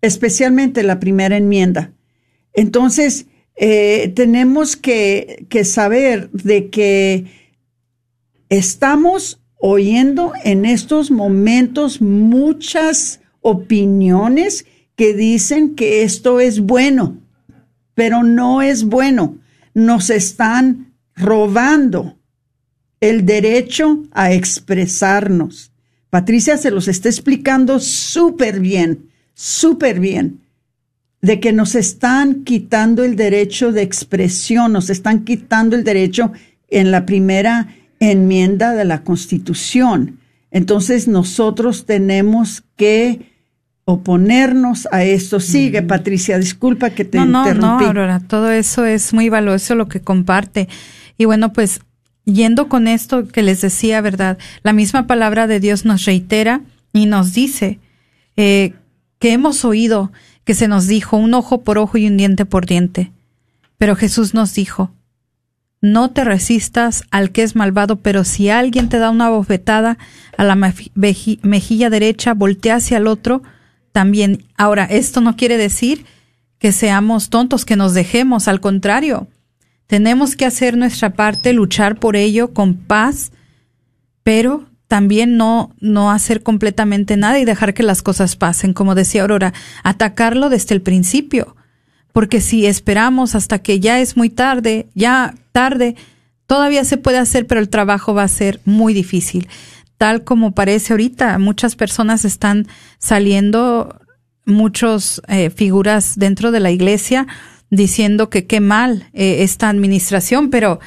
especialmente la primera enmienda. Entonces, eh, tenemos que, que saber de que estamos oyendo en estos momentos muchas opiniones que dicen que esto es bueno, pero no es bueno nos están robando el derecho a expresarnos. Patricia se los está explicando súper bien, súper bien, de que nos están quitando el derecho de expresión, nos están quitando el derecho en la primera enmienda de la Constitución. Entonces nosotros tenemos que oponernos a esto. Sigue, Patricia, disculpa que te no, no, interrumpí. No, Aurora, todo eso es muy valioso lo que comparte. Y bueno, pues yendo con esto que les decía, ¿verdad? La misma palabra de Dios nos reitera y nos dice eh, que hemos oído que se nos dijo un ojo por ojo y un diente por diente. Pero Jesús nos dijo, no te resistas al que es malvado, pero si alguien te da una bofetada a la mejilla derecha, voltea hacia el otro también. Ahora, esto no quiere decir que seamos tontos, que nos dejemos, al contrario, tenemos que hacer nuestra parte, luchar por ello con paz, pero también no, no hacer completamente nada y dejar que las cosas pasen, como decía Aurora, atacarlo desde el principio, porque si esperamos hasta que ya es muy tarde, ya tarde, todavía se puede hacer, pero el trabajo va a ser muy difícil tal como parece ahorita. Muchas personas están saliendo, muchas eh, figuras dentro de la iglesia, diciendo que qué mal eh, esta administración, pero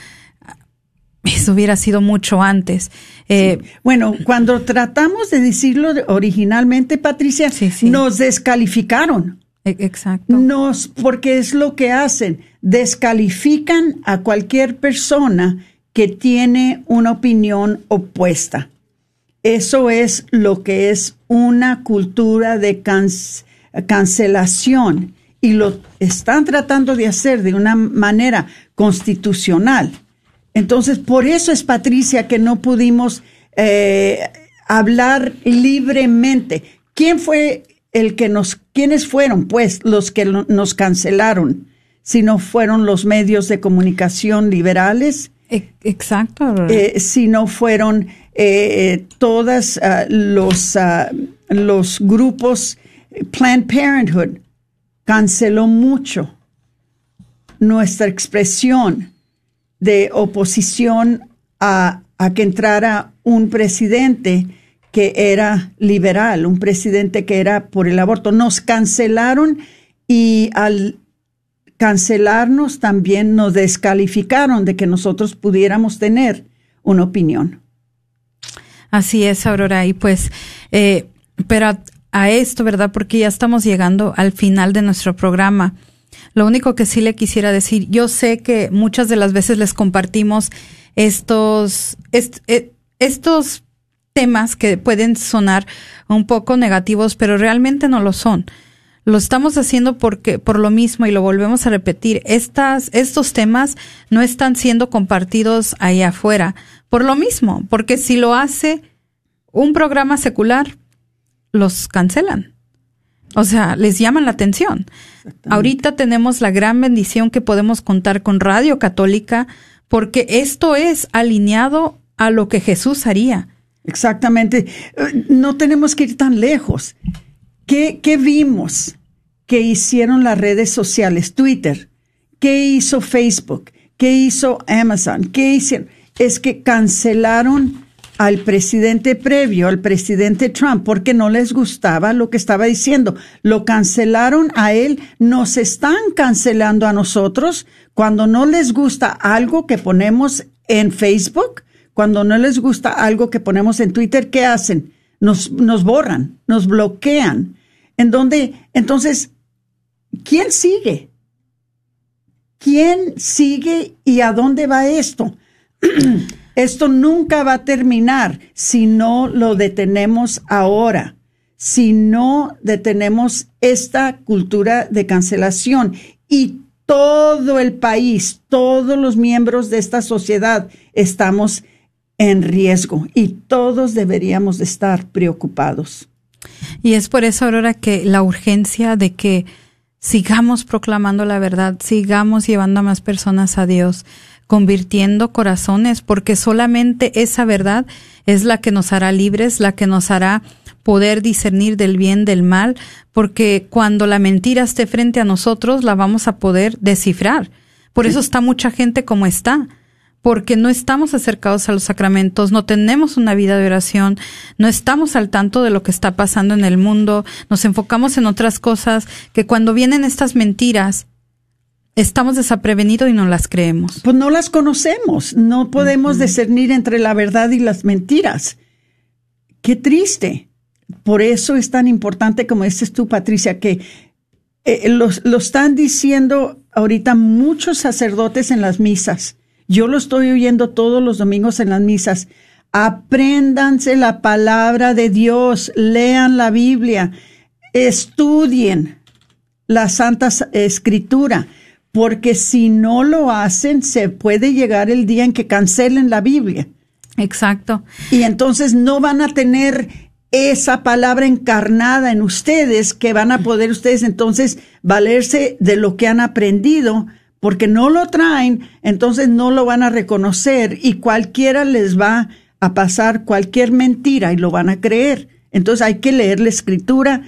eso hubiera sido mucho antes. Eh, bueno, cuando tratamos de decirlo originalmente, Patricia, nos descalificaron. E, exacto. Nos, porque es lo que hacen, descalifican a cualquier persona que tiene una opinión opuesta. Eso es lo que es una cultura de cancelación y lo están tratando de hacer de una manera constitucional. Entonces, por eso es, Patricia, que no pudimos eh, hablar libremente. ¿Quién fue el que nos, quiénes fueron, pues, los que nos cancelaron? Si no fueron los medios de comunicación liberales. Exacto. Eh, si no fueron eh, todos ah, los, ah, los grupos, Planned Parenthood canceló mucho nuestra expresión de oposición a, que entrara un presidente que era liberal, un presidente que era por el aborto. Nos cancelaron y al cancelarnos también nos descalificaron de que nosotros pudiéramos tener una opinión. Así es, Aurora. Y pues, eh, pero a, esto, ¿verdad? Porque ya estamos llegando al final de nuestro programa. Lo único que sí le quisiera decir, yo sé que muchas de las veces les compartimos estos, eh, estos temas que pueden sonar un poco negativos, pero realmente no lo son. Lo estamos haciendo porque, por lo mismo, y lo volvemos a repetir, estas, estos temas no están siendo compartidos ahí afuera. Por lo mismo, porque si lo hace un programa secular, los cancelan. O sea, les llaman la atención. Ahorita tenemos la gran bendición que podemos contar con Radio Católica porque esto es alineado a lo que Jesús haría. Exactamente. Eh, no tenemos que ir tan lejos. ¿Qué, vimos que hicieron las redes sociales? Twitter. ¿Qué hizo Facebook? ¿Qué hizo Amazon? ¿Qué hicieron? Es que cancelaron al presidente previo, al presidente Trump, porque no les gustaba lo que estaba diciendo. Lo cancelaron a él, nos están cancelando a nosotros cuando no les gusta algo que ponemos en Facebook, cuando no les gusta algo que ponemos en Twitter, ¿qué hacen? Nos, nos borran, nos bloquean. En donde, entonces, ¿quién sigue? ¿Quién sigue y a dónde va esto? Esto nunca va a terminar si no lo detenemos ahora, si no detenemos esta cultura de cancelación. Y todo el país, todos los miembros de esta sociedad estamos en riesgo y todos deberíamos de estar preocupados. Y es por eso, Aurora, que la urgencia de que sigamos proclamando la verdad, sigamos llevando a más personas a Dios, convirtiendo corazones, porque solamente esa verdad es la que nos hará libres, la que nos hará poder discernir del bien del mal, porque cuando la mentira esté frente a nosotros, la vamos a poder descifrar. Por eso está mucha gente como está, porque no estamos acercados a los sacramentos, no tenemos una vida de oración, no estamos al tanto de lo que está pasando en el mundo, nos enfocamos en otras cosas que cuando vienen estas mentiras, estamos desaprevenidos y no las creemos. Pues no las conocemos, no podemos discernir entre la verdad y las mentiras. Qué triste. Por eso es tan importante, como dices tú, Patricia, que eh, lo, lo están diciendo ahorita muchos sacerdotes en las misas. Yo lo estoy oyendo todos los domingos en las misas. Apréndanse la palabra de Dios, lean la Biblia, estudien la Santa Escritura porque si no lo hacen, se puede llegar el día en que cancelen la Biblia. Exacto. Y entonces no van a tener esa palabra encarnada en ustedes, que van a poder ustedes entonces valerse de lo que han aprendido, porque no lo traen, entonces no lo van a reconocer y cualquiera les va a pasar cualquier mentira y lo van a creer. Entonces hay que leer la escritura,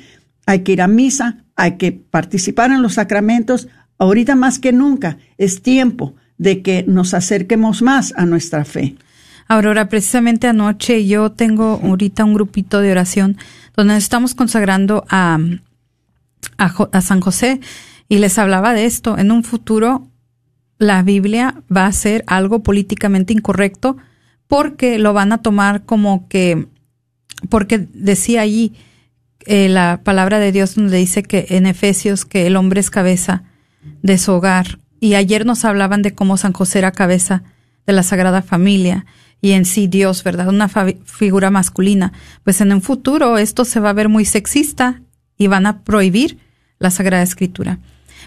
hay que ir a misa, hay que participar en los sacramentos, Ahorita más que nunca es tiempo de que nos acerquemos más a nuestra fe. Aurora, precisamente anoche yo tengo ahorita un grupito de oración donde estamos consagrando a, a, San José y les hablaba de esto. En un futuro la Biblia va a ser algo políticamente incorrecto porque lo van a tomar como que, porque decía allí eh, la palabra de Dios donde dice que en Efesios que el hombre es cabeza de su hogar. Y ayer nos hablaban de cómo San José era cabeza de la Sagrada Familia y en sí Dios, ¿verdad? Una figura masculina. Pues en un futuro esto se va a ver muy sexista y van a prohibir la Sagrada Escritura.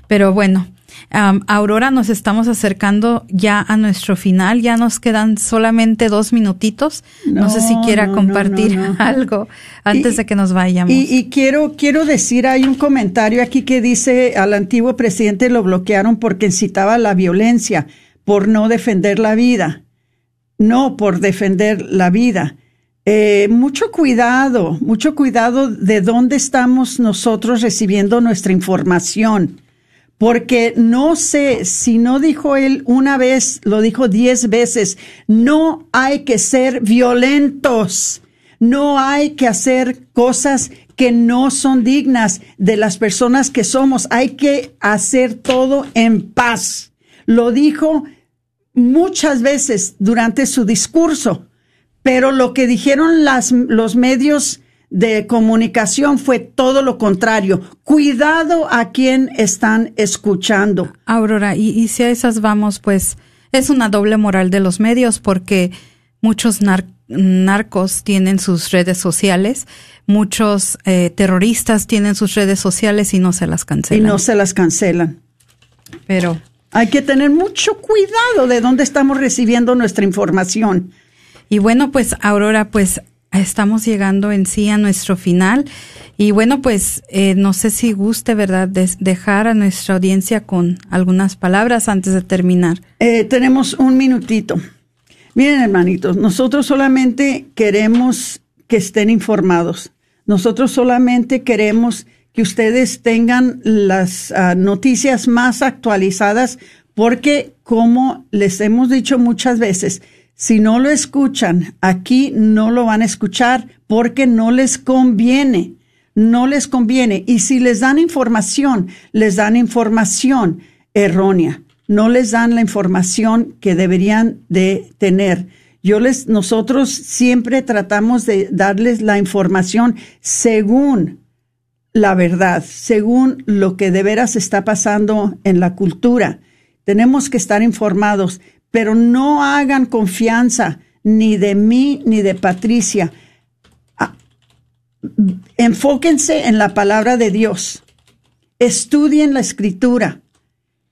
Pero bueno, Aurora, nos estamos acercando ya a nuestro final. Ya nos quedan solamente dos minutitos. No, sé si quiera compartir algo antes de que nos vayamos. Y, y, quiero, quiero decir, hay un comentario aquí que dice al antiguo presidente lo bloquearon porque incitaba la violencia por no defender la vida. No por defender la vida. Eh, mucho cuidado, mucho cuidado de dónde estamos nosotros recibiendo nuestra información porque no sé si no dijo él una vez, lo dijo diez veces, no hay que ser violentos, no hay que hacer cosas que no son dignas de las personas que somos, hay que hacer todo en paz. Lo dijo muchas veces durante su discurso, pero lo que dijeron las, los medios de comunicación fue todo lo contrario. Cuidado a quien están escuchando. Aurora, y, si a esas vamos, pues es una doble moral de los medios porque muchos narcos tienen sus redes sociales, muchos eh, terroristas tienen sus redes sociales y no se las cancelan. Y no se las cancelan. Pero hay que tener mucho cuidado de dónde estamos recibiendo nuestra información. Y bueno, pues Aurora, pues estamos llegando en sí a nuestro final. Y bueno, pues eh, no sé si guste, ¿verdad?, dejar a nuestra audiencia con algunas palabras antes de terminar. Eh, tenemos un minutito. Miren, hermanitos, nosotros solamente queremos que estén informados. Nosotros solamente queremos que ustedes tengan las ah, noticias más actualizadas porque, como les hemos dicho muchas veces, si no lo escuchan, aquí no lo van a escuchar porque no les conviene, no les conviene. Y si les dan información, les dan información errónea, no les dan la información que deberían de tener. Yo les, nosotros siempre tratamos de darles la información según la verdad, según lo que de veras está pasando en la cultura. Tenemos que estar informados pero no hagan confianza ni de mí ni de Patricia. Ah, enfóquense en la palabra de Dios. Estudien la escritura.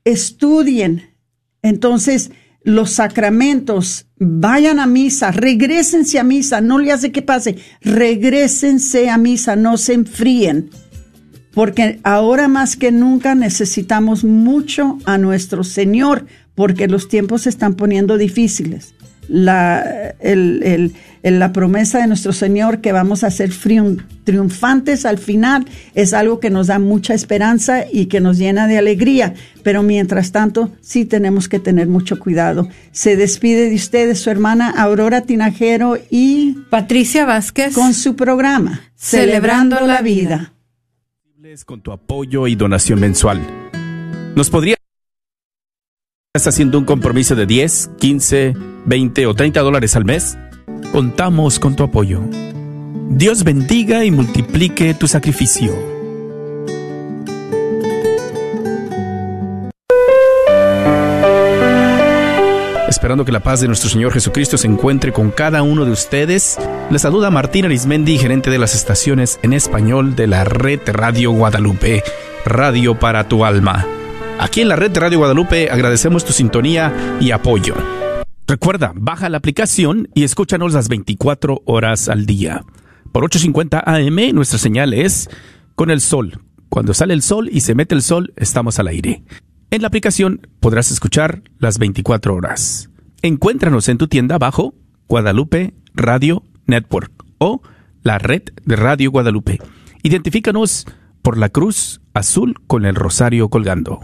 Estudien. Entonces, los sacramentos, vayan a misa, regresense a misa, no le hace que pase, regresense a misa, no se enfríen, porque ahora más que nunca necesitamos mucho a nuestro Señor porque los tiempos se están poniendo difíciles. La, la promesa de nuestro Señor que vamos a ser triunfantes al final es algo que nos da mucha esperanza y que nos llena de alegría, pero mientras tanto sí tenemos que tener mucho cuidado. Se despide de ustedes su hermana Aurora Tinajero y Patricia Vázquez con su programa Celebrando, la vida. Con tu apoyo y donación mensual. Nos podría ¿Estás haciendo un compromiso de 10, 15, 20 o 30 dólares al mes? Contamos con tu apoyo. Dios bendiga y multiplique tu sacrificio. Esperando que la paz de nuestro Señor Jesucristo se encuentre con cada uno de ustedes, les saluda Martín Arismendi, gerente de las estaciones en español de la red Radio Guadalupe, Radio para tu alma. Aquí en la red de Radio Guadalupe agradecemos tu sintonía y apoyo. Recuerda, baja la aplicación y escúchanos las 24 horas al día. Por 8.50 AM nuestra señal es con el sol. Cuando sale el sol y se mete el sol, estamos al aire. En la aplicación podrás escuchar las 24 horas. Encuéntranos en tu tienda bajo Guadalupe Radio Network o la red de Radio Guadalupe. Identifícanos por la cruz azul con el rosario colgando.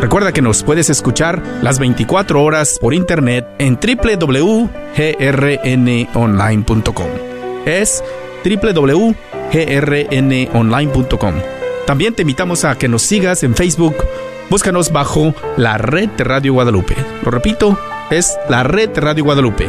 Recuerda que nos puedes escuchar las 24 horas por internet en www.grnonline.com. Es www.grnonline.com. También te invitamos a que nos sigas en Facebook Búscanos bajo la red de Radio Guadalupe. Lo repito, es la red de Radio Guadalupe,